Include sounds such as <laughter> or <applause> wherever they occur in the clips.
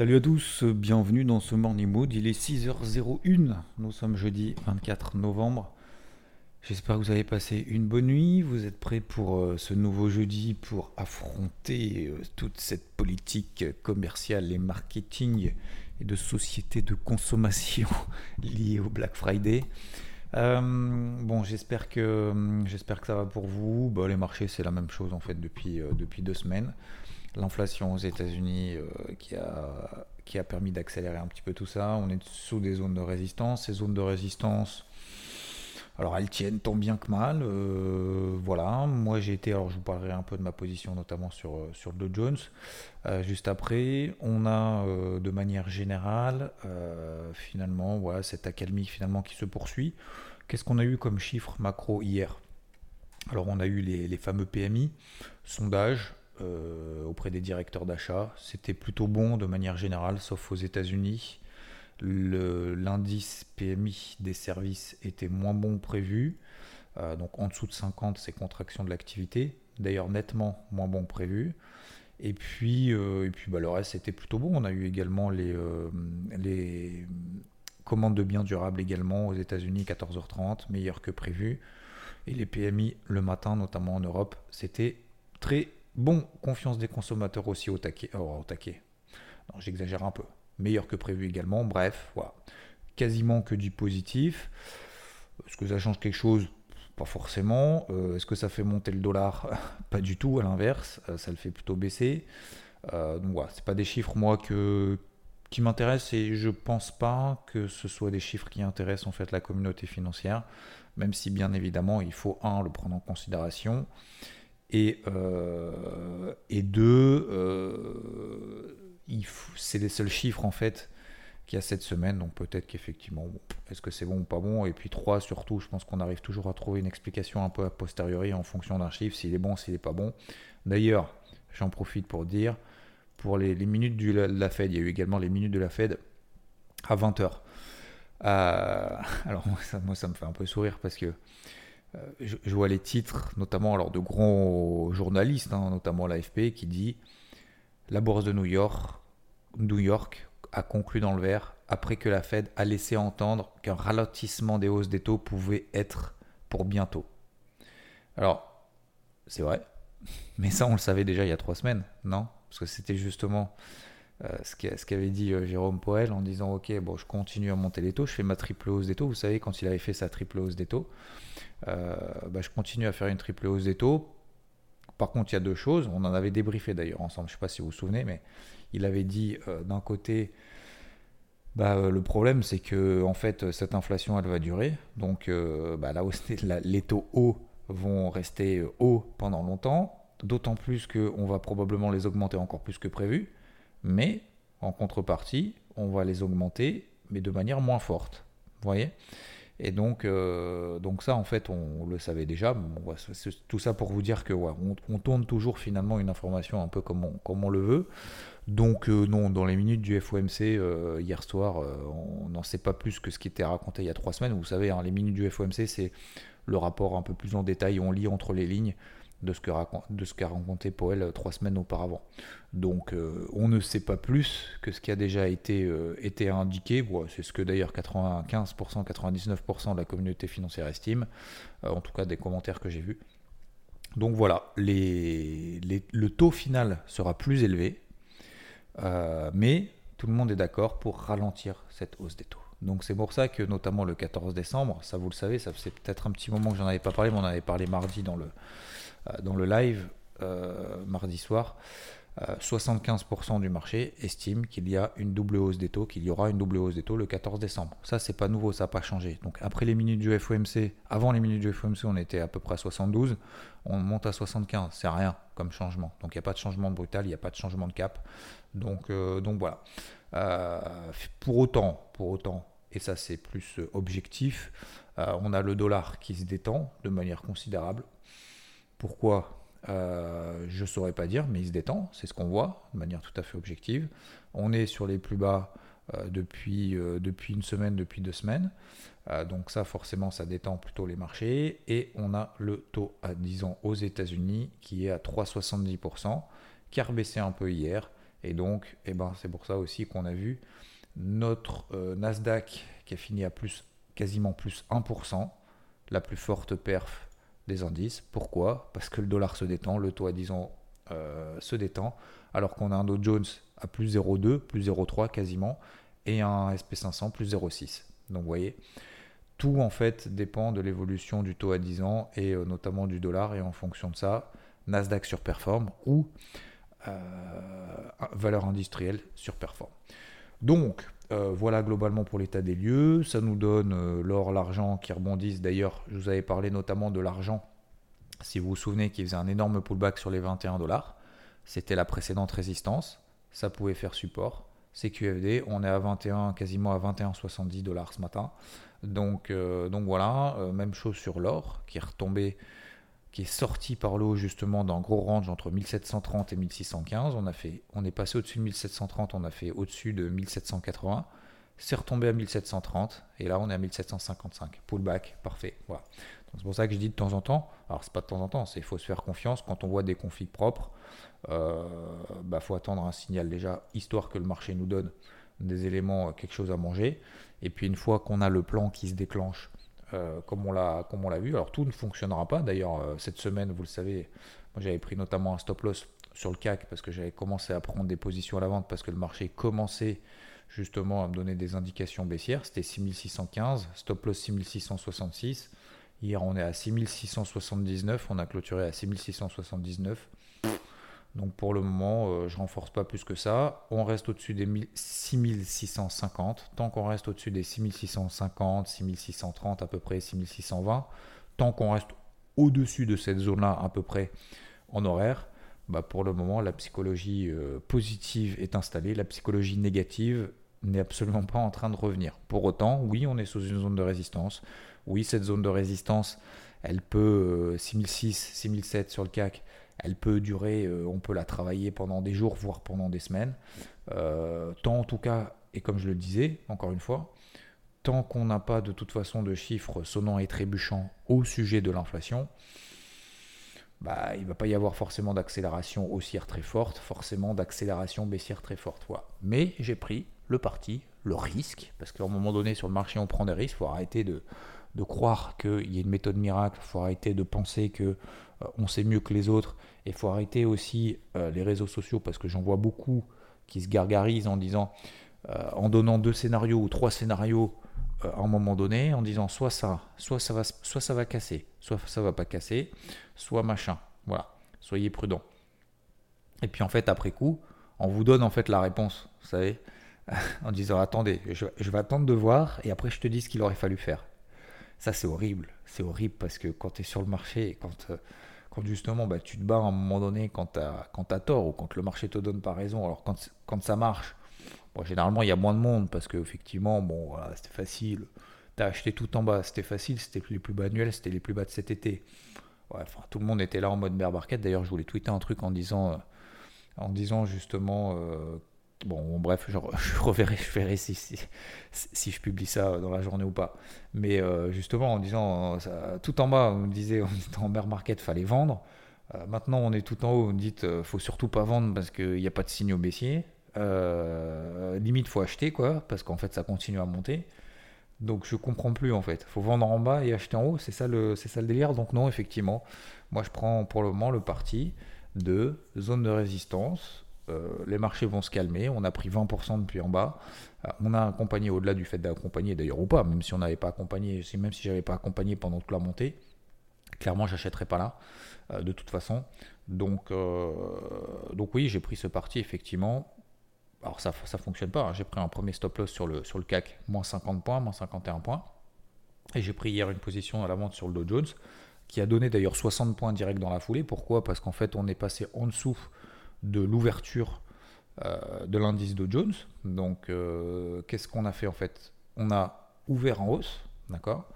Salut à tous, bienvenue dans ce Morning Mood. Il est 6h01, nous sommes jeudi 24 novembre. J'espère que vous avez passé une bonne nuit. Vous êtes prêts pour euh, ce nouveau jeudi pour affronter euh, toute cette politique commerciale et marketing et de société de consommation <laughs> liée au Black Friday. Euh, bon, j'espère que que ça va pour vous. Bah, les marchés, c'est la même chose en fait depuis depuis deux semaines. L'inflation aux États-Unis euh, qui a qui a permis d'accélérer un petit peu tout ça. On est sous des zones de résistance. Ces zones de résistance, alors elles tiennent tant bien que mal. euh, voilà, moi j'ai été, alors je vous parlerai un peu de ma position notamment sur, euh, sur le Dow Jones. Juste après, on a de manière générale finalement voilà, cette accalmie finalement qui se poursuit. Qu'est-ce qu'on a eu comme chiffre macro hier? Alors on a eu les, les fameux PMI, sondage euh, auprès des directeurs d'achat. C'était plutôt bon de manière générale, sauf aux États-Unis. L'indice PMI des services était moins bon que prévu. Euh, donc en dessous de 50, c'est contraction de l'activité. D'ailleurs nettement moins bon que prévu. Et puis, euh, et puis bah, le reste c'était plutôt bon. On a eu également les, les commandes de biens durables également aux États-Unis 14h30, meilleur que prévu. Et les PMI le matin, notamment en Europe, c'était très bon. Confiance des consommateurs aussi au taquet. oh, au taquet. Non, j'exagère un peu. Meilleur que prévu également. Bref, voilà. Quasiment que du positif. Est-ce que ça change quelque chose? Pas forcément. Euh, Est-ce que ça fait monter le dollar? <laughs> Pas du tout, à l'inverse. Euh, ça le fait plutôt baisser. Euh, donc voilà, pas des chiffres, moi, qui m'intéressent et je pense pas que ce soit des chiffres qui intéressent en fait la communauté financière, même si bien évidemment il faut, un, le prendre en considération et, euh, et deux, euh, c'est les seuls chiffres en fait qu'il y a cette semaine, donc peut-être qu'effectivement, bon, est-ce que c'est bon ou pas bon? Et puis trois, surtout, je pense qu'on arrive toujours à trouver une explication un peu a posteriori en fonction d'un chiffre, s'il est bon, s'il n'est pas bon. D'ailleurs, j'en profite pour dire, pour les, minutes de la Fed, il y a eu également les minutes de la Fed à 20h. <laughs> alors moi ça, me fait un peu sourire parce que euh, je, je vois les titres, notamment alors de grands journalistes, hein, notamment l'AFP, qui dit la bourse de New York, New York a conclu dans le vert après que la Fed a laissé entendre qu'un ralentissement des hausses des taux pouvait être pour bientôt. Alors, c'est vrai, <laughs> mais ça on le savait déjà il y a trois semaines, non? Parce que c'était justement euh, ce qu'a- ce qu'avait dit euh, Jérôme Poel en disant ok bon je continue à monter les taux, je fais ma triple hausse des taux. Vous savez quand il avait fait sa triple hausse des taux, euh, bah, je continue à faire une triple hausse des taux. Par contre il y a deux choses, on en avait débriefé d'ailleurs ensemble, je ne sais pas si vous vous souvenez, mais il avait dit euh, d'un côté bah, euh, le problème c'est que en fait cette inflation elle va durer, donc euh, bah, la- les taux hauts vont rester euh, hauts pendant longtemps, d'autant plus qu'on va probablement les augmenter encore plus que prévu mais en contrepartie, on va les augmenter, mais de manière moins forte. Vous voyez? Et donc, euh, donc ça, en fait, on, le savait déjà. Bon, tout ça pour vous dire que on, tourne toujours finalement une information un peu comme on, comme on le veut. Donc euh, non, dans les minutes du FOMC euh, hier soir, on n'en sait pas plus que ce qui était raconté il y a trois semaines. Vous savez, hein, les minutes du FOMC, c'est le rapport un peu plus en détail. On lit entre les lignes de ce qu'a raconté Powell euh, trois semaines auparavant. Donc euh, on ne sait pas plus que ce qui a déjà été, euh, indiqué. C'est ce que d'ailleurs 95%, 99% de la communauté financière estime, en tout cas des commentaires que j'ai vus. Donc voilà, le taux final sera plus élevé, mais tout le monde est d'accord pour ralentir cette hausse des taux. Donc c'est pour ça que notamment le 14 décembre, ça vous le savez, ça faisait peut-être un petit moment que j'en avais pas parlé, mais on en avait parlé mardi dans le, dans le live, euh, mardi soir, euh, 75% du marché estime qu'il y a une double hausse des taux, qu'il y aura une double hausse des taux le 14 décembre. Ça, c'est pas nouveau, ça n'a pas changé. Donc après les minutes du FOMC, avant les minutes du FOMC, on était à peu près à 72, on monte à 75, c'est rien comme changement. Donc il n'y a pas de changement brutal, il n'y a pas de changement de cap. Donc, donc voilà. pour autant, pour autant, et ça c'est plus objectif, on a le dollar qui se détend de manière considérable. Pourquoi Je ne saurais pas dire, mais il se détend, c'est ce qu'on voit de manière tout à fait objective. On est sur les plus bas depuis, depuis une semaine, depuis deux semaines. Euh, donc ça, forcément, ça détend plutôt les marchés. Et on a le taux à 10 ans aux États-Unis qui est à 3,70%, qui a rebaissé un peu hier. Et donc, eh ben, c'est pour ça aussi qu'on a vu notre euh, Nasdaq qui a fini à plus, quasiment plus 1%, la plus forte perf des indices. Pourquoi? Parce que le dollar se détend, le taux à 10 ans euh, se détend, alors qu'on a un Dow Jones à plus 0,2, plus 0,3 quasiment, et un SP500 plus 0,6. Donc vous voyez, tout en fait dépend de l'évolution du taux à 10 ans et euh, notamment du dollar. Et en fonction de ça, Nasdaq surperforme ou euh, valeur industrielle surperforme. Donc euh, voilà globalement pour l'état des lieux. Ça nous donne l'or, l'argent qui rebondissent. D'ailleurs, je vous avais parlé notamment de l'argent, si vous vous souvenez, qui faisait un énorme pullback sur les 21 dollars. C'était la précédente résistance. Ça pouvait faire support. CQFD, on est à 21, quasiment à 21,70 dollars ce matin. Donc, euh, donc voilà, euh, même chose sur l'or qui est retombé, qui est sorti par l'eau justement d'un gros range entre 1730 et 1615. On, a fait, on est passé au-dessus de 1730, on a fait au-dessus de 1780. C'est retombé à 1730 et là on est à 1755. Pullback, parfait. Voilà. C'est pour ça que je dis de temps en temps, alors c'est pas de temps en temps, c'est il faut se faire confiance quand on voit des configs propres. Il euh, bah, faut attendre un signal déjà, histoire que le marché nous donne des éléments, quelque chose à manger. Et puis une fois qu'on a le plan qui se déclenche, euh, comme on l'a vu, alors tout ne fonctionnera pas. D'ailleurs, euh, cette semaine, vous le savez, moi j'avais pris notamment un stop loss sur le CAC parce que j'avais commencé à prendre des positions à la vente parce que le marché commençait justement à me donner des indications baissières. C'était 6615, stop loss 6666. Hier, on est à 6679, on a clôturé à 6679. Donc pour le moment, je euh, je renforce pas plus que ça. On reste au-dessus des 6650. Tant qu'on reste au-dessus des 6650, 6630 à peu près, 6620, tant qu'on reste au-dessus de cette zone-là à peu près en horaire, bah pour le moment, la psychologie euh, positive est installée. La psychologie négative n'est absolument pas en train de revenir. Pour autant, oui, on est sous une zone de résistance. Oui, cette zone de résistance, elle peut, 6006, euh, 6007 sur le CAC, elle peut durer, euh, on peut la travailler pendant des jours, voire pendant des semaines. Euh, tant en tout cas, et comme je le disais, encore une fois, tant qu'on n'a pas de toute façon de chiffres sonnants et trébuchants au sujet de l'inflation, bah, il ne va pas y avoir forcément d'accélération haussière très forte, forcément d'accélération baissière très forte. Mais j'ai pris le parti, le risque, parce qu'à un moment donné sur le marché on prend des risques, il faut arrêter de, de croire qu'il y a une méthode miracle, il faut arrêter de penser que on sait mieux que les autres. Et il faut arrêter aussi euh, les réseaux sociaux parce que j'en vois beaucoup qui se gargarisent en disant, euh, en donnant deux scénarios ou trois scénarios à un moment donné, en disant soit ça, soit ça va, soit ça va casser, soit ça va pas casser, soit machin. Voilà, soyez prudents. Et puis en fait, après coup, on vous donne en fait la réponse, vous savez, <laughs> en disant attendez, je, vais attendre de voir et après je te dis ce qu'il aurait fallu faire. Ça, c'est horrible. C'est horrible parce que quand tu es sur le marché, quand, quand justement bah, tu te bats à un moment donné quand tu as, tort ou quand le marché te donne pas raison. Alors quand, quand ça marche, bon, généralement il y a moins de monde parce qu'effectivement, bon, voilà, c'était facile. Tu as acheté tout en bas, c'était facile, c'était les plus bas annuels, c'était les plus bas de cet été. enfin, tout le monde était là en mode bear market. D'ailleurs, je voulais tweeter un truc en disant, en disant justement euh, Bon, bref, <laughs> je, reverrai, je verrai si, je publie ça dans la journée ou pas. Mais euh, justement, en disant, tout en bas, on me disait, on était en bear market, fallait vendre. Euh, maintenant, on est tout en haut, on me dit, euh, faut surtout pas vendre parce qu'il n'y a pas de signaux baissiers. limite, faut acheter, quoi, parce qu'en fait, ça continue à monter. Donc, je comprends plus, en fait. faut vendre en bas et acheter en haut, c'est ça, le, ça le délire. Donc, non, effectivement, moi, je prends pour le moment le parti de zone de résistance euh, les marchés vont se calmer. On a pris 20% depuis en bas. Euh, on a accompagné au-delà du fait d'accompagner d'ailleurs ou pas, même si on n'avait pas accompagné, même si j'avais pas accompagné pendant toute la montée. Clairement, j'achèterais pas là, euh, de toute façon. Donc, oui, j'ai pris ce parti effectivement. Alors ça, ça fonctionne pas. Hein. J'ai pris un premier stop loss sur le, sur le CAC, moins 50 points, moins 51 points. Et j'ai pris hier une position à la vente sur le Dow Jones qui a donné d'ailleurs 60 points directs dans la foulée. Pourquoi? Parce qu'en fait, on est passé en dessous de l'ouverture euh, de l'indice de Jones. Donc, euh, qu'est-ce qu'on a fait en fait? On a ouvert en hausse, d'accord?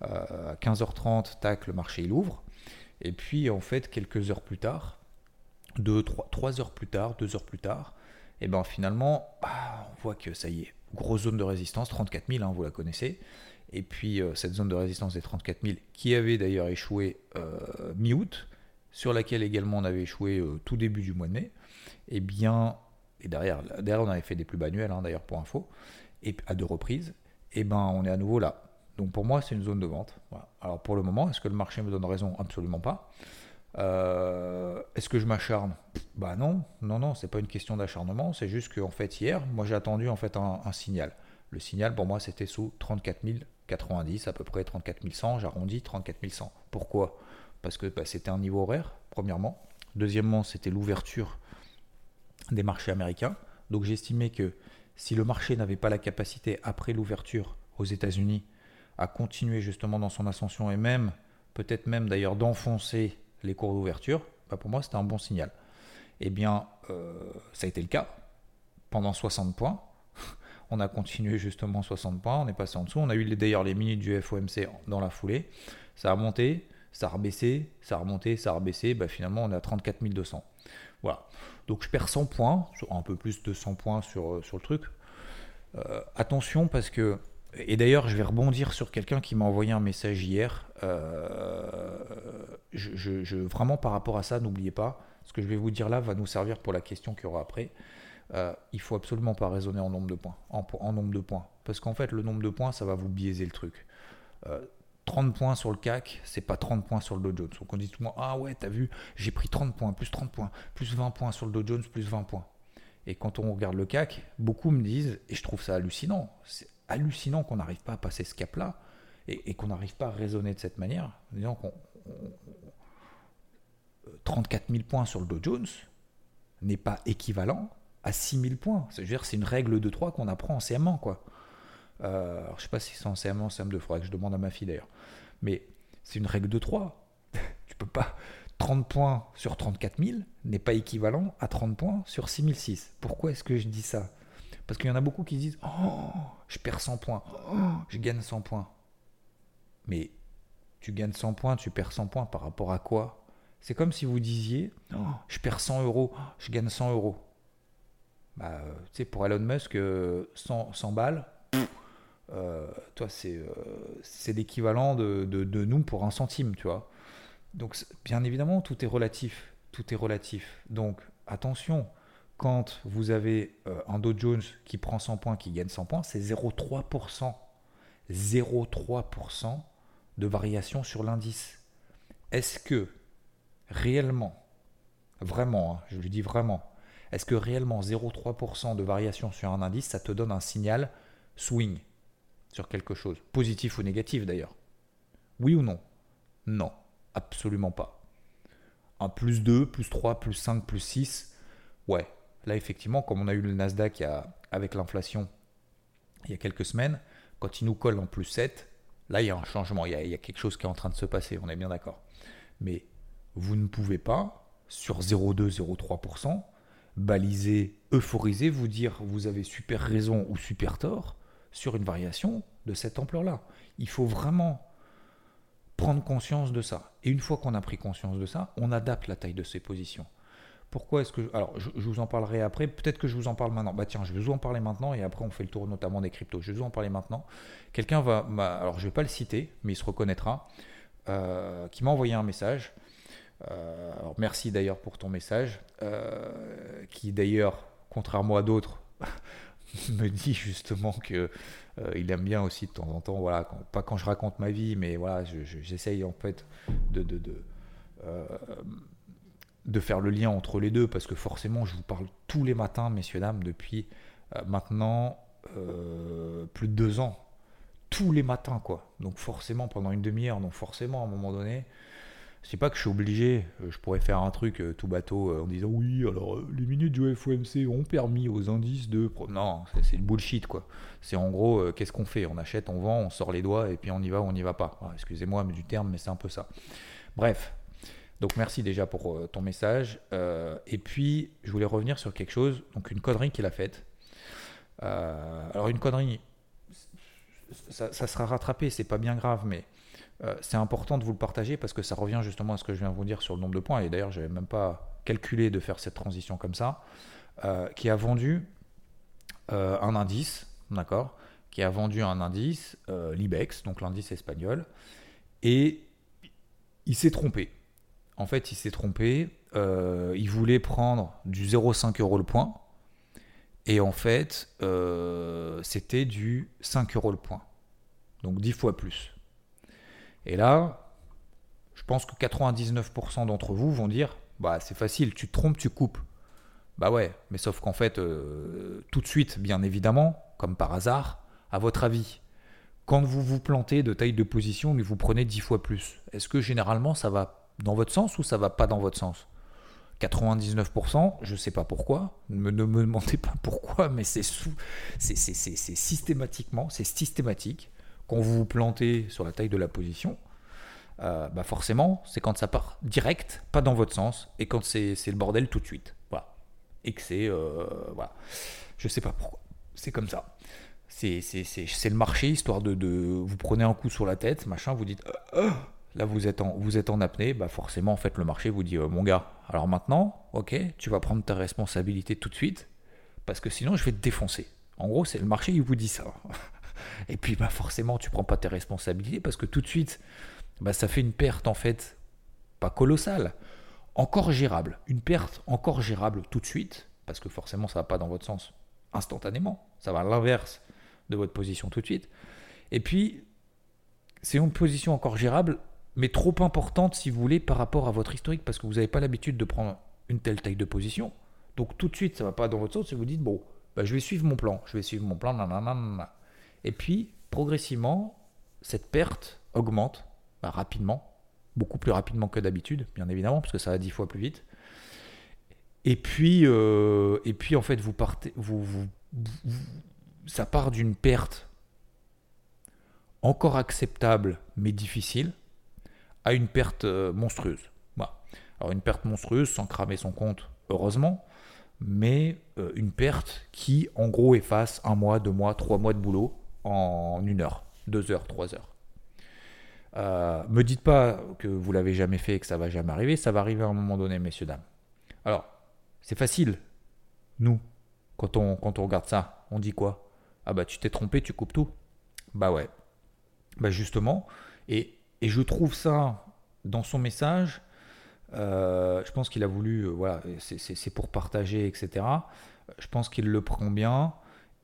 À 15h30, tac, le marché il ouvre. Et puis, en fait, quelques heures plus tard, 2, 3, heures plus tard, 2 heures plus tard, et eh ben finalement, bah, on voit que ça y est, grosse zone de résistance, 34 000, hein, vous la connaissez. Et puis euh, cette zone de résistance des 34 000, qui avait d'ailleurs échoué euh, mi-août, sur laquelle également on avait échoué euh, tout début du mois de mai, et eh bien, et derrière, derrière on avait fait des plus annuels, hein, d'ailleurs pour info, et à deux reprises, et eh ben on est à nouveau là. Donc pour moi c'est une zone de vente. Alors pour le moment, est-ce que le marché me donne raison? Absolument pas. est-ce que je m'acharne? Bah non, non, non, c'est pas une question d'acharnement, c'est juste qu'en fait hier, moi j'ai attendu en fait un, signal. Le signal pour moi c'était sous 34 000 90, à peu près 34 100, j'arrondis 34 100. Pourquoi? Parce que bah, c'était un niveau horaire, premièrement. Deuxièmement, c'était l'ouverture des marchés américains. Donc j'estimais que si le marché n'avait pas la capacité, après l'ouverture aux États-Unis, à continuer justement dans son ascension et même, peut-être même d'ailleurs d'enfoncer les cours d'ouverture, bah, pour moi c'était un bon signal. Eh bien, euh, ça a été le cas pendant 60 points. <laughs> On a continué justement 60 points, on est passé en dessous. On a eu d'ailleurs les minutes du FOMC dans la foulée. Ça a monté, ça a rebaissé, ça a remonté, ça a rebaissé. Bah, finalement, on est à 34 200. Voilà. Donc je perds 100 points, un peu plus de 100 points sur, euh, sur le truc. Euh, attention parce que. Et d'ailleurs, je vais rebondir sur quelqu'un qui m'a envoyé un message hier. Euh, je, vraiment, par rapport à ça, n'oubliez pas, ce que je vais vous dire là va nous servir pour la question qu'il y aura après. Euh, il faut absolument pas raisonner en nombre de points. En, nombre de points. Parce qu'en fait, le nombre de points, ça va vous biaiser le truc. 30 euh, points sur le CAC, c'est pas 30 points sur le Dow Jones. Donc on dit tout le monde, ah ouais, t'as vu, j'ai pris 30 points, plus 30 points, plus 20 points sur le Dow Jones, plus 20 points. Et quand on regarde le CAC, beaucoup me disent, et je trouve ça hallucinant, c'est hallucinant qu'on n'arrive pas à passer ce cap-là et, qu'on n'arrive pas à raisonner de cette manière. Disons qu'on 34 000 points sur le Dow Jones n'est pas équivalent à 6000 points. C'est-à-dire c'est une règle de 3 qu'on apprend en CM1. Quoi. Euh, alors, je sais pas si c'est en CM1 ou CM2, il faudrait que je demande à ma fille d'ailleurs. Mais c'est une règle de 3. <laughs> tu peux pas. 30 points sur 34 000 n'est pas équivalent à 30 points sur 6006. Pourquoi est-ce que je dis ça? Parce qu'il y en a beaucoup qui disent Oh, je perds 100 points. Oh, je gagne 100 points. Mais tu gagnes 100 points, tu perds 100 points par rapport à quoi? C'est comme si vous disiez oh, Je perds 100 euros, je gagne 100 euros. Bah, tu sais, pour Elon Musk, 100, euh, balles, euh, toi, c'est euh, l'équivalent de, de, nous pour un centime, tu vois. Donc, bien évidemment, tout est relatif. Tout est relatif. Donc, attention, quand vous avez un Dow Jones qui prend 100 points, qui gagne 100 points, c'est 0,3%. 0,3% de variation sur l'indice. Est-ce que réellement, vraiment, hein, je le dis vraiment, est-ce que réellement 0,3% de variation sur un indice, ça te donne un signal swing? Quelque chose, positif ou négatif d'ailleurs Oui ou non? Non, absolument pas. Un plus 2, plus 3, plus 5, plus 6, ouais. Là, effectivement, comme on a eu le Nasdaq avec l'inflation il y a quelques semaines, quand il nous colle en plus 7, là, il y a un changement, il y a quelque chose qui est en train de se passer, on est bien d'accord. Mais vous ne pouvez pas, sur 0,2, 0,3%, baliser, euphoriser, vous dire vous avez super raison ou super tort sur une variation de cette ampleur-là. Il faut vraiment prendre conscience de ça. Et une fois qu'on a pris conscience de ça, on adapte la taille de ses positions. Pourquoi est-ce que... alors, je, vous en parlerai après. Peut-être que je vous en parle maintenant. Bah tiens, je vais vous en parler maintenant et après on fait le tour notamment des cryptos. Je vais vous en parler maintenant. Quelqu'un va... alors, je ne vais pas le citer, mais il se reconnaîtra. Euh, qui m'a envoyé un message euh, alors merci d'ailleurs pour ton message, euh, qui d'ailleurs, contrairement à d'autres, me dit justement que euh, il aime bien aussi de temps en temps, voilà, pas quand je raconte ma vie, mais voilà, j'essaye en fait de, de, de, de, faire le lien entre les deux, parce que forcément, je vous parle tous les matins, messieurs, dames, depuis maintenant plus de deux ans. Tous les matins, quoi. Donc forcément, pendant une demi-heure, donc forcément, à un moment donné, c'est pas que je suis obligé, euh, je pourrais faire un truc euh, tout bateau euh, en disant oui, alors les minutes du FOMC ont permis aux indices de. Non, c'est le bullshit quoi. C'est en gros, qu'est-ce qu'on fait? On achète, on vend, on sort les doigts et puis on y va ou on n'y va pas. Excusez-moi du terme, mais c'est un peu ça. Bref, donc merci déjà pour ton message. et puis, je voulais revenir sur quelque chose, donc une connerie qu'il a faite. alors une connerie, ça, ça sera rattrapé, c'est pas bien grave, mais euh, c'est important de vous le partager parce que ça revient justement à ce que je viens de vous dire sur le nombre de points. Et d'ailleurs, je n'avais même pas calculé de faire cette transition comme ça. Euh, qui a vendu euh, un indice, d'accord Qui a vendu un indice, l'IBEX, donc l'indice espagnol. Et il s'est trompé. En fait, il s'est trompé. il voulait prendre du 0,5 euros le point. Et en fait, c'était du 5 euros le point. Donc 10 fois plus. Et là, je pense que 99% d'entre vous vont dire bah c'est facile, tu te trompes, tu coupes. Bah ouais, mais sauf qu'en fait, euh, tout de suite, bien évidemment, comme par hasard, à votre avis, quand vous vous plantez de taille de position, mais vous prenez 10 fois plus, est-ce que généralement ça va dans votre sens ou ça va pas dans votre sens? 99%, je ne sais pas pourquoi, ne me, demandez pas pourquoi, mais c'est systématiquement, c'est systématique quand vous vous plantez sur la taille de la position, euh, bah forcément, c'est quand ça part direct, pas dans votre sens, et quand c'est le bordel tout de suite. Voilà. Et que c'est. Euh, voilà. Je sais pas pourquoi. C'est comme ça. C'est le marché, histoire de, de, Vous prenez un coup sur la tête, machin, vous dites. Euh, là, vous êtes, en, vous êtes en apnée, bah forcément, en fait, le marché vous dit Mon gars, alors maintenant, ok, tu vas prendre ta responsabilité tout de suite, parce que sinon, je vais te défoncer. En gros, c'est le marché, il vous dit ça. <laughs> Et puis bah forcément, tu prends pas tes responsabilités parce que tout de suite, bah, ça fait une perte en fait, pas colossale, encore gérable. Une perte encore gérable tout de suite, parce que forcément, ça va pas dans votre sens instantanément. Ça va à l'inverse de votre position tout de suite. Et puis, c'est une position encore gérable, mais trop importante si vous voulez par rapport à votre historique, parce que vous n'avez pas l'habitude de prendre une telle taille de position. Donc tout de suite, ça va pas dans votre sens si vous dites, bon, bah, je vais suivre mon plan, je vais suivre mon plan, nanana. Et puis, progressivement, cette perte augmente bah, rapidement, beaucoup plus rapidement que d'habitude, bien évidemment, parce que ça va dix fois plus vite. Et puis, euh, et puis en fait, vous partez, vous, ça part d'une perte encore acceptable mais difficile à une perte euh, monstrueuse. Alors une perte monstrueuse sans cramer son compte, heureusement, mais euh, une perte qui en gros efface un mois, deux mois, trois mois de boulot en une heure, deux heures, trois heures. Euh, me dites pas que vous l'avez jamais fait et que ça va jamais arriver, ça va arriver à un moment donné, messieurs, dames. Alors, c'est facile. Nous, quand on, quand on regarde ça, on dit quoi? Ah bah tu t'es trompé, tu coupes tout. Bah ouais. Bah justement, et, et je trouve ça dans son message, euh, je pense qu'il a voulu, euh, voilà, c'est pour partager, etc. Je pense qu'il le prend bien.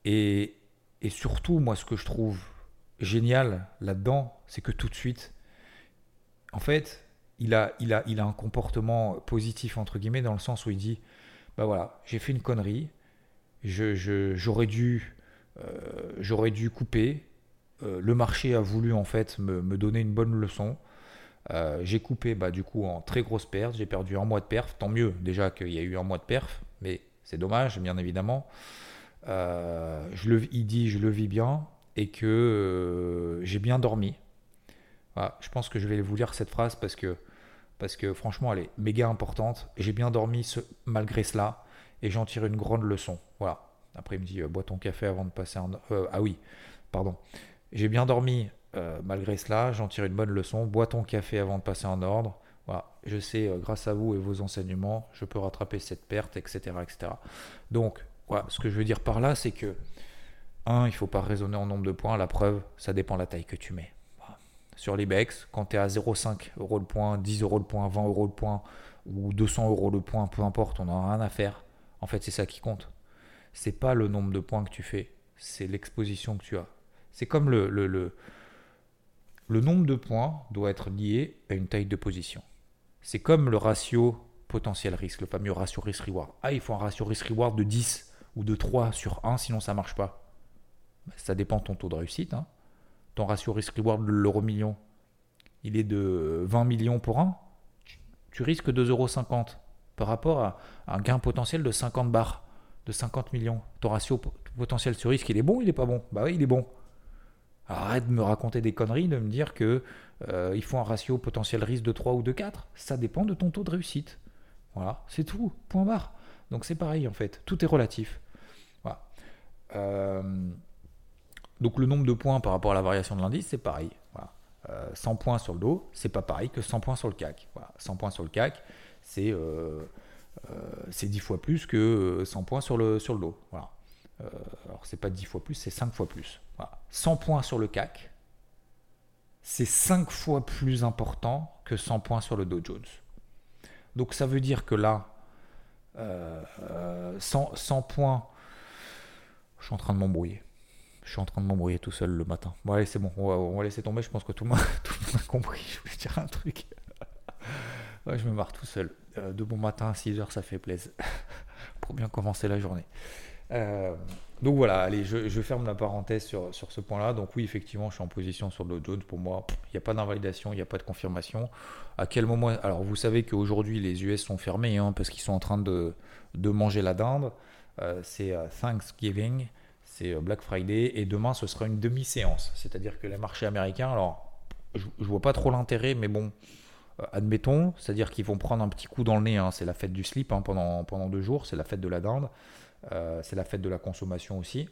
Et, et surtout, moi, ce que je trouve génial là-dedans, c'est que tout de suite, en fait, il a, il, a, il a un comportement positif, entre guillemets, dans le sens où il dit, bah voilà, j'ai fait une connerie, j'aurais dû, euh, dû couper, euh, le marché a voulu en fait me, me donner une bonne leçon, euh, j'ai coupé bah, du coup en très grosse perte, j'ai perdu un mois de perf, tant mieux déjà qu'il y a eu un mois de perf, mais c'est dommage bien évidemment. Euh, je le, il dit je le vis bien et que euh, j'ai bien dormi. je pense que je vais vous lire cette phrase parce que, parce que franchement elle est méga importante. J'ai bien dormi malgré cela et j'en tire une grande leçon. Voilà. Après il me dit euh, bois ton café avant de passer en... ah oui, pardon. J'ai bien dormi malgré cela, j'en tire une bonne leçon. Bois ton café avant de passer en ordre. Voilà, je sais, grâce à vous et vos enseignements, je peux rattraper cette perte, etc. etc. Donc, ce que je veux dire par là, c'est que, un, il faut pas raisonner en nombre de points. La preuve, ça dépend de la taille que tu mets. Sur l'IBEX, quand tu es à 0,5 euros le point, 10 euros le point, 20 euros le point, ou 200 euros le point, peu importe, on n'a rien à faire. En fait, c'est ça qui compte. C'est pas le nombre de points que tu fais, c'est l'exposition que tu as. C'est comme le, le, le, le nombre de points doit être lié à une taille de position. C'est comme le ratio potentiel risque, le fameux ratio risk-reward. Ah, il faut un ratio risk-reward de 10 ou de 3 sur 1, sinon ça marche pas. Bah, ça dépend de ton taux de réussite. Hein. Ton ratio risk-reward de l'euro million, il est de 20 millions pour 1. tu risques 2,50€ par rapport à un gain potentiel de 50 bars, de 50 millions. Ton ratio potentiel sur risque, il est bon, il est pas bon? Bah oui, il est bon. Arrête de me raconter des conneries, de me dire que euh, il faut un ratio potentiel risque de 3 ou de 4. Ça dépend de ton taux de réussite. Voilà, c'est tout, point barre. Donc c'est pareil en fait, tout est relatif. Euh, donc le nombre de points par rapport à la variation de l'indice, c'est pareil. Voilà. 100 euh, points sur le dos, c'est pas pareil que 100 points sur le CAC. Voilà. 100 points sur le CAC, c'est euh, 10 fois plus que 100 points sur le, sur le. Voilà. alors c'est pas 10 fois plus, c'est 5 fois plus. 100 points sur le CAC, c'est 5 fois plus important que 100 points sur le Dow Jones. Donc ça veut dire que là, 100, euh, points, je suis en train de m'embrouiller. Je suis en train de m'embrouiller tout seul le matin. Bon allez c'est bon, on va, laisser tomber, je pense que <laughs> tout le, monde, a compris, je voulais dire un truc. <laughs> je me marre tout seul. Euh, de bon matin à 6h, ça fait plaisir. <laughs> Pour bien commencer la journée. Euh, donc voilà, allez, je, ferme la parenthèse sur, ce point-là. Donc oui, effectivement, je suis en position sur le Jones. Pour moi, il n'y a pas d'invalidation, il n'y a pas de confirmation. À quel moment Alors vous savez qu'aujourd'hui, les US sont fermés hein, parce qu'ils sont en train de manger la dinde. Euh, c'est euh, Thanksgiving, c'est Black Friday, et demain, ce sera une demi-séance. C'est-à-dire que les marchés américains, alors je, ne vois pas trop l'intérêt, mais bon, admettons, c'est-à-dire qu'ils vont prendre un petit coup dans le nez. Hein. c'est la fête du slip hein, pendant, pendant deux jours, c'est la fête de la dinde. Euh, c'est la fête de la consommation aussi.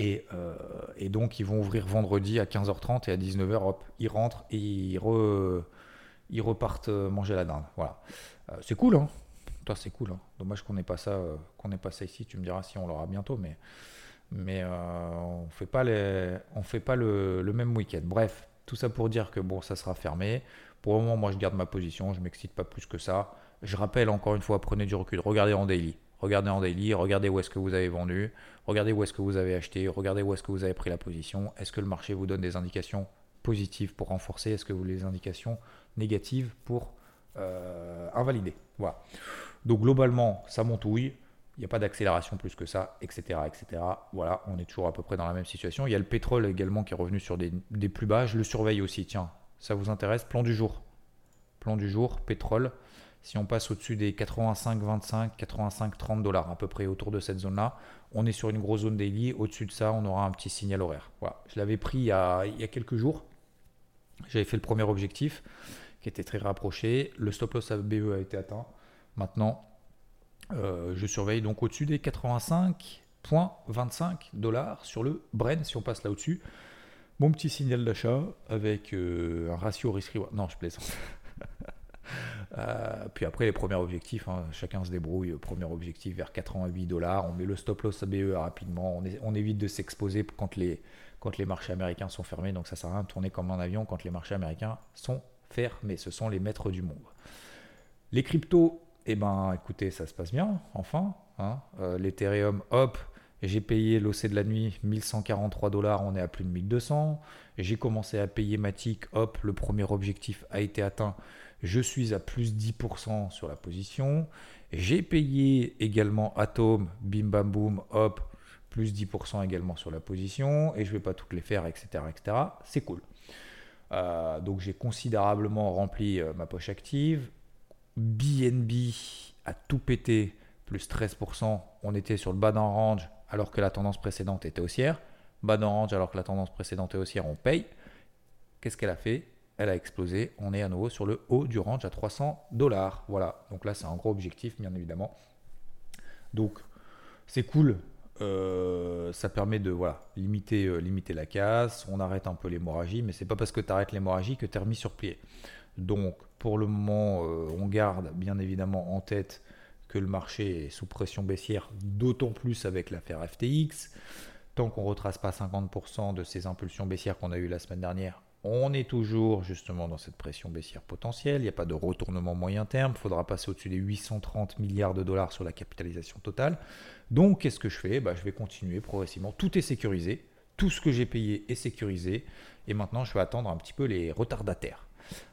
Euh, et, donc, ils vont ouvrir vendredi à 15h30 et à 19h, hop, ils rentrent et ils, repartent manger la dinde. Voilà. Euh, c'est cool, hein C'est cool. Hein. Dommage qu'on n'ait pas, ça, qu'on pas ça ici. Tu me diras si on l'aura bientôt, mais, mais on ne fait pas, les, on fait pas le, le même week-end. Bref, tout ça pour dire que bon, ça sera fermé. Pour le moment, moi, je garde ma position. Je m'excite pas plus que ça. Je rappelle encore une fois, prenez du recul. Regardez en daily. Regardez en daily, regardez où est-ce que vous avez vendu, regardez où est-ce que vous avez acheté, regardez où est-ce que vous avez pris la position. Est-ce que le marché vous donne des indications positives pour renforcer? Est-ce que vous les indications négatives pour euh, invalider? Voilà. Donc globalement, ça montouille. Il n'y a pas d'accélération plus que ça, etc., etc. Voilà, on est toujours à peu près dans la même situation. Il y a le pétrole également qui est revenu sur des, plus bas. Je le surveille aussi. Tiens, ça vous intéresse? Plan du jour. Plan du jour, pétrole. Si on passe au-dessus des 85, 25, 85, 30 dollars, à peu près autour de cette zone-là, on est sur une grosse zone daily. Au-dessus de ça, on aura un petit signal horaire. Je l'avais pris il y, a, quelques jours. J'avais fait le premier objectif qui était très rapproché. Le stop loss ABE a été atteint. Maintenant, euh, je surveille donc au-dessus des 85,25 dollars sur le Bren si on passe là au-dessus. Mon petit signal d'achat avec euh, un ratio risque-reward. Non, je plaisante. <laughs> Euh, puis après, les premiers objectifs, hein, chacun se débrouille. Premier objectif vers 88 dollars. On met le stop loss ABE rapidement. On, évite de s'exposer quand les, quand les marchés américains sont fermés. Donc ça sert à rien de tourner comme un avion quand les marchés américains sont fermés. Ce sont les maîtres du monde. Les cryptos, eh ben, écoutez, ça se passe bien, enfin. Hein. Euh, L'Ethereum, hop, j'ai payé l'OC de la nuit 1143 dollars, on est à plus de 1200. J'ai commencé à payer Matic, hop, le premier objectif a été atteint. Je suis à plus 10% sur la position. J'ai payé également Atom, bim bam boum, hop, plus 10% également sur la position. Et je vais pas toutes les faire, etc. etc. C'est cool. Euh, donc j'ai considérablement rempli euh, ma poche active. BNB a tout pété, plus 13%. On était sur le bas d'un range alors que la tendance précédente était haussière. Bas d'un range alors que la tendance précédente est haussière, on paye. Qu'est-ce qu'elle a fait? Elle a explosé. On est à nouveau sur le haut du range à 300 dollars. Voilà, donc là c'est un gros objectif bien évidemment. Donc c'est cool. Euh, ça permet de voilà, limiter, euh, limiter la casse, on arrête un peu l'hémorragie, mais c'est pas parce que tu arrêtes l'hémorragie que tu es remis sur pied. Donc pour le moment, euh, on garde bien évidemment en tête que le marché est sous pression baissière, d'autant plus avec l'affaire FTX. Tant qu'on ne retrace pas 50% de ces impulsions baissières qu'on a eues la semaine dernière, on est toujours justement dans cette pression baissière potentielle. Il n'y a pas de retournement moyen terme. Il faudra passer au-dessus des 830 milliards de dollars sur la capitalisation totale. Donc, qu'est-ce que je fais? Bah, Je vais continuer progressivement. Tout est sécurisé. Tout ce que j'ai payé est sécurisé. Et maintenant, je vais attendre un petit peu les retardataires.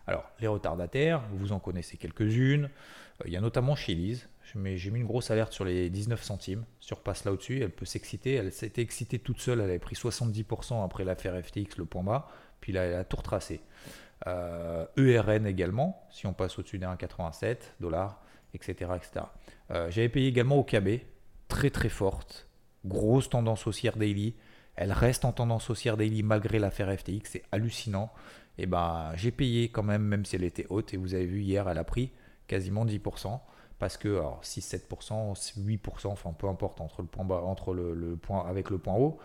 Alors, les retardataires, vous en connaissez quelques-unes. Euh, il y a notamment chez. J'ai mis une grosse alerte sur les 19 centimes. Surpasse là au-dessus. Elle peut s'exciter. Elle s'était excitée toute seule. Elle avait pris 70% après l'affaire FTX, le point bas. Puis là, elle a tout retracé. ERN également, si on passe au-dessus des 1,87 dollars, etc. etc. J'avais payé également au très très forte, grosse tendance haussière daily. Elle reste en tendance haussière daily malgré l'affaire FTX, c'est hallucinant. Et ben j'ai payé quand même, même si elle était haute. Et vous avez vu hier, elle a pris quasiment 10%. Parce que 6-7%, 8%, enfin peu importe entre le point bas, entre le, point avec le point haut,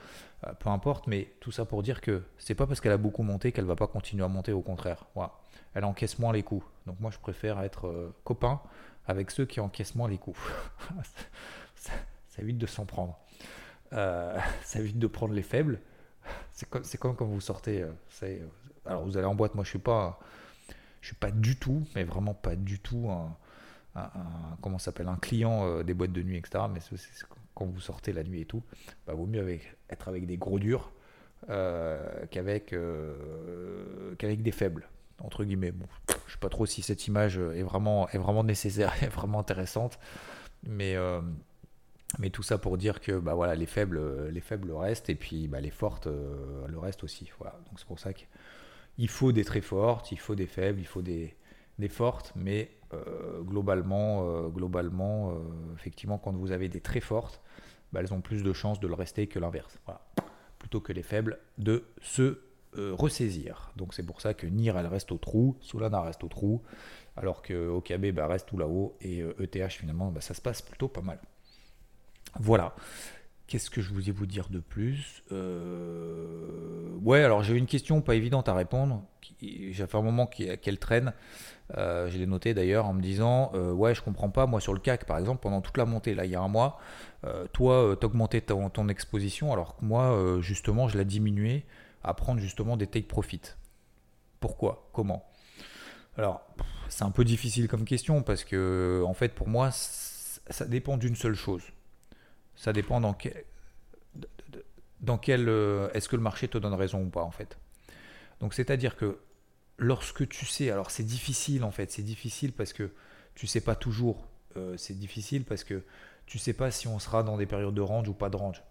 euh, peu importe, mais tout ça pour dire que c'est pas parce qu'elle a beaucoup monté qu'elle va pas continuer à monter, au contraire. Voilà. Elle encaisse moins les coups. Donc moi je préfère être euh, copain avec ceux qui encaissent moins les coups. <laughs> ça, évite de s'en prendre. Euh, <laughs> ça évite de prendre les faibles. C'est comme, comme, quand vous sortez. Alors vous allez en boîte, moi je suis suis pas du tout, mais vraiment pas du tout un, comment s'appelle un client euh, des boîtes de nuit, etc. Mais quand vous sortez la nuit et tout, bah, vaut mieux être avec des gros durs euh, qu'avec euh, qu'avec des faibles entre guillemets. Bon, je sais pas trop si cette image est vraiment est vraiment nécessaire, <laughs> est vraiment intéressante, mais mais tout ça pour dire que bah voilà les faibles les faibles restent et puis bah, les fortes le reste aussi. Voilà. Donc c'est pour ça qu'il faut des très fortes, il faut des faibles, il faut des des fortes, mais euh, globalement, euh, globalement euh, effectivement, quand vous avez des très fortes, bah, elles ont plus de chances de le rester que l'inverse. Plutôt que les faibles, de se ressaisir. Donc c'est pour ça que NIR elle reste au trou, Solana reste au trou, alors que OKB bah, reste tout là-haut et ETH finalement bah, ça se passe plutôt pas mal. Voilà. Qu'est-ce que je voulais vous dire de plus euh, Ouais, alors j'ai une question pas évidente à répondre. J'ai fait un moment qu'elle traîne. Euh, je l'ai noté d'ailleurs en me disant euh, Ouais, je comprends pas. Moi, sur le CAC, par exemple, pendant toute la montée, là, il y a un mois, toi, t'augmentais ton, ton exposition, alors que moi, justement, je l'ai diminué à prendre justement des take profit. Pourquoi? Comment? Alors, c'est un peu difficile comme question parce que, en fait, pour moi, ça dépend d'une seule chose ça dépend dans quel, euh, est-ce que le marché te donne raison ou pas en fait. Donc c'est-à-dire que lorsque tu sais, alors c'est difficile en fait, c'est difficile parce que tu sais pas toujours, euh, c'est difficile parce que tu sais pas si on sera dans des périodes de range ou pas de range.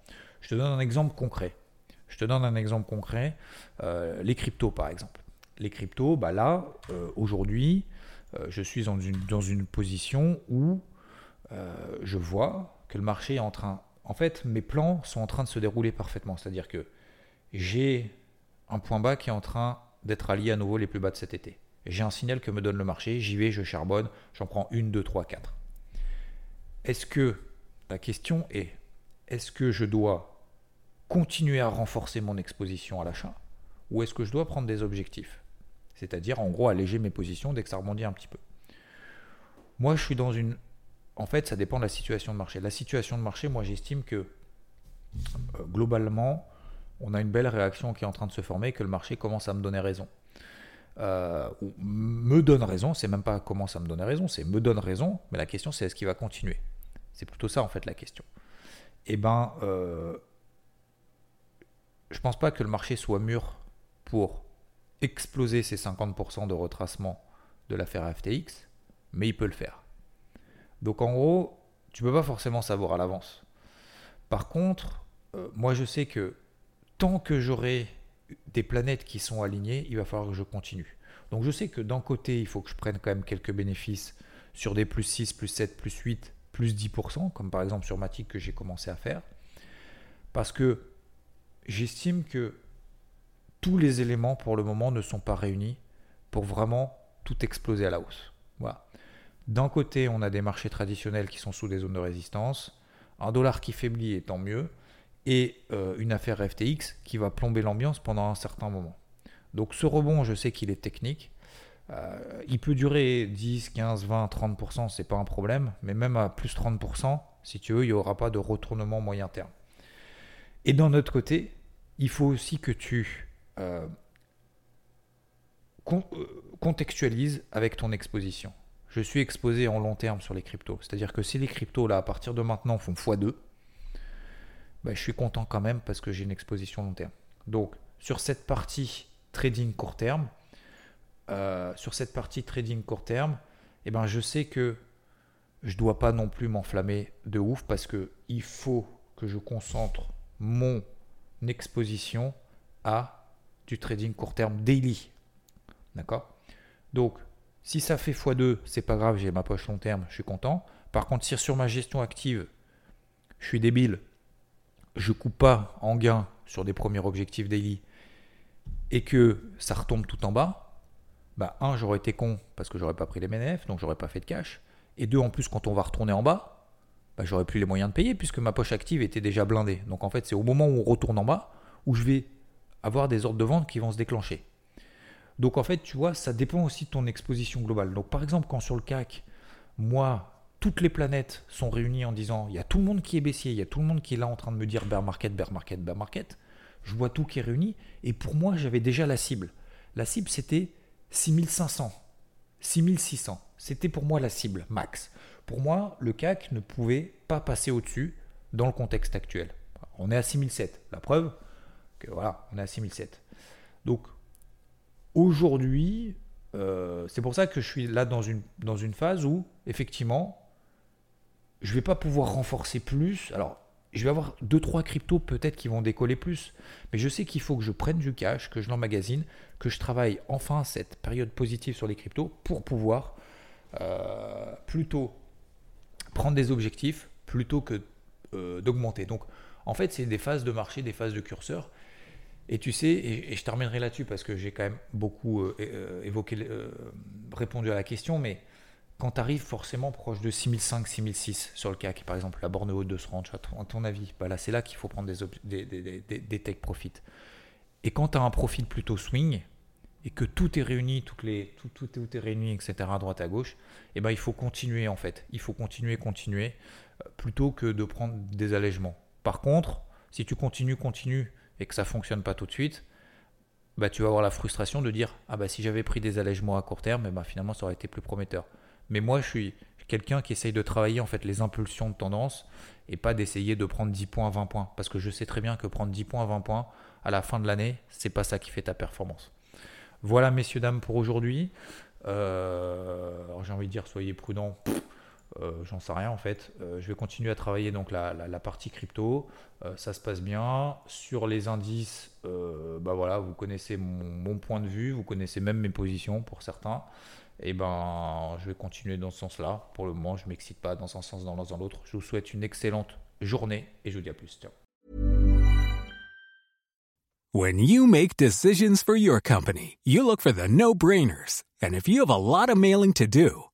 Je te donne un exemple concret. Je te donne un exemple concret, euh, les cryptos par exemple. Les cryptos, bah là, aujourd'hui, je suis dans une, dans une position où je vois que le marché est en train. En fait, mes plans sont en train de se dérouler parfaitement. C'est-à-dire que j'ai un point bas qui est en train d'être allié à nouveau les plus bas de cet été. J'ai un signal que me donne le marché, j'y vais, je charbonne, j'en prends une, deux, trois, quatre. Est-ce que, la question est, est-ce que je dois continuer à renforcer mon exposition à l'achat ou est-ce que je dois prendre des objectifs? C'est-à-dire, en gros, alléger mes positions dès que ça rebondit un petit peu. Moi, je suis dans une en fait, ça dépend de la situation de marché. La situation de marché, moi, j'estime que euh, globalement, on a une belle réaction qui est en train de se former, que le marché commence à me donner raison. Euh, me donne raison, c'est même pas commence à me donner raison, c'est me donne raison, mais la question c'est est-ce qu'il va continuer? C'est plutôt ça en fait la question. Eh ben, euh, je pense pas que le marché soit mûr pour exploser ces 50% de retracement de l'affaire FTX, mais il peut le faire. Donc en gros, tu peux pas forcément savoir à l'avance. Par contre, euh, moi je sais que tant que j'aurai des planètes qui sont alignées, il va falloir que je continue. Donc je sais que d'un côté, il faut que je prenne quand même quelques bénéfices sur des plus 6, plus 7, plus 8, plus 10%, comme par exemple sur Matic que j'ai commencé à faire. Parce que j'estime que tous les éléments pour le moment ne sont pas réunis pour vraiment tout exploser à la hausse. D'un côté, on a des marchés traditionnels qui sont sous des zones de résistance, un dollar qui faiblit et tant mieux, et euh, une affaire FTX qui va plomber l'ambiance pendant un certain moment. Donc ce rebond, je sais qu'il est technique. Euh, il peut durer 10, 15, 20, 30%, c'est pas un problème, mais même à plus 30%, si tu veux, il n'y aura pas de retournement moyen terme. Et d'un autre côté, il faut aussi que tu euh, contextualises avec ton exposition je suis exposé en long terme sur les cryptos. C'est-à-dire que si les cryptos, là, à partir de maintenant, font x2, ben, je suis content quand même parce que j'ai une exposition long terme. Donc, sur cette partie trading court terme, euh, sur cette partie trading court terme, eh ben, je sais que je ne dois pas non plus m'enflammer de ouf parce que il faut que je concentre mon exposition à du trading court terme daily. D'accord? Donc, si ça fait x2, c'est pas grave, j'ai ma poche long terme, je suis content. Par contre, si sur ma gestion active, je suis débile, je coupe pas en gain sur des premiers objectifs daily et que ça retombe tout en bas, bah un, j'aurais été con parce que j'aurais pas pris les MNF, donc j'aurais pas fait de cash. Et deux, en plus, quand on va retourner en bas, bah, j'aurais plus les moyens de payer puisque ma poche active était déjà blindée. Donc en fait, c'est au moment où on retourne en bas où je vais avoir des ordres de vente qui vont se déclencher. Donc en fait, tu vois, ça dépend aussi de ton exposition globale. Donc par exemple, quand sur le CAC, moi, toutes les planètes sont réunies en disant il y a tout le monde qui est baissier, il y a tout le monde qui est là en train de me dire bear market, bear market, bear market. Je vois tout qui est réuni et pour moi, j'avais déjà la cible. La cible, c'était 6500, 6600. C'était pour moi la cible max. Pour moi, le CAC ne pouvait pas passer au-dessus dans le contexte actuel. On est à 6007. La preuve que voilà, on est à 6007. Donc aujourd'hui, euh, c'est pour ça que je suis là dans une, dans une phase où, effectivement, je ne vais pas pouvoir renforcer plus. Alors, je vais avoir 2-3 cryptos peut-être qui vont décoller plus. Mais je sais qu'il faut que je prenne du cash, que je l'emmagasine, que je travaille enfin cette période positive sur les cryptos pour pouvoir euh, plutôt prendre des objectifs plutôt que euh, d'augmenter. Donc, en fait, c'est des phases de marché, des phases de curseur. Et tu sais, et, je terminerai là-dessus parce que j'ai quand même beaucoup euh, euh, évoqué, euh, répondu à la question, mais quand tu arrives forcément proche de 6005, 6006 sur le CAC, par exemple, la borne haute de ce range, à ton, avis, bah là, c'est là qu'il faut prendre des, des, des, take profit. Et quand tu as un profil plutôt swing, et que tout est réuni, toutes les, tout, tout, est réuni, etc., à droite, à gauche, eh ben, il faut continuer en fait. Il faut continuer, continuer, plutôt que de prendre des allègements. Par contre, si tu continues, continues, et que ça fonctionne pas tout de suite, bah, tu vas avoir la frustration de dire ah bah si j'avais pris des allègements à court terme, bah, finalement ça aurait été plus prometteur. Mais moi je suis quelqu'un qui essaye de travailler en fait les impulsions de tendance et pas d'essayer de prendre 10 points, 20 points. Parce que je sais très bien que prendre 10 points, 20 points à la fin de l'année, c'est pas ça qui fait ta performance. Voilà messieurs, dames pour aujourd'hui. Euh, alors j'ai envie de dire soyez prudents. J'en sais rien en fait. Euh, je vais continuer à travailler donc la, partie crypto. Euh, ça se passe bien. Sur les indices, bah voilà, vous connaissez mon, point de vue, vous connaissez même mes positions pour certains. Et ben, je vais continuer dans ce sens-là. Pour le moment, je m'excite pas dans un sens, dans l'autre. Je vous souhaite une excellente journée et je vous dis à plus. Ciao. When you make decisions for your company, you look for the no-brainers. And if you have a lot mailing to do,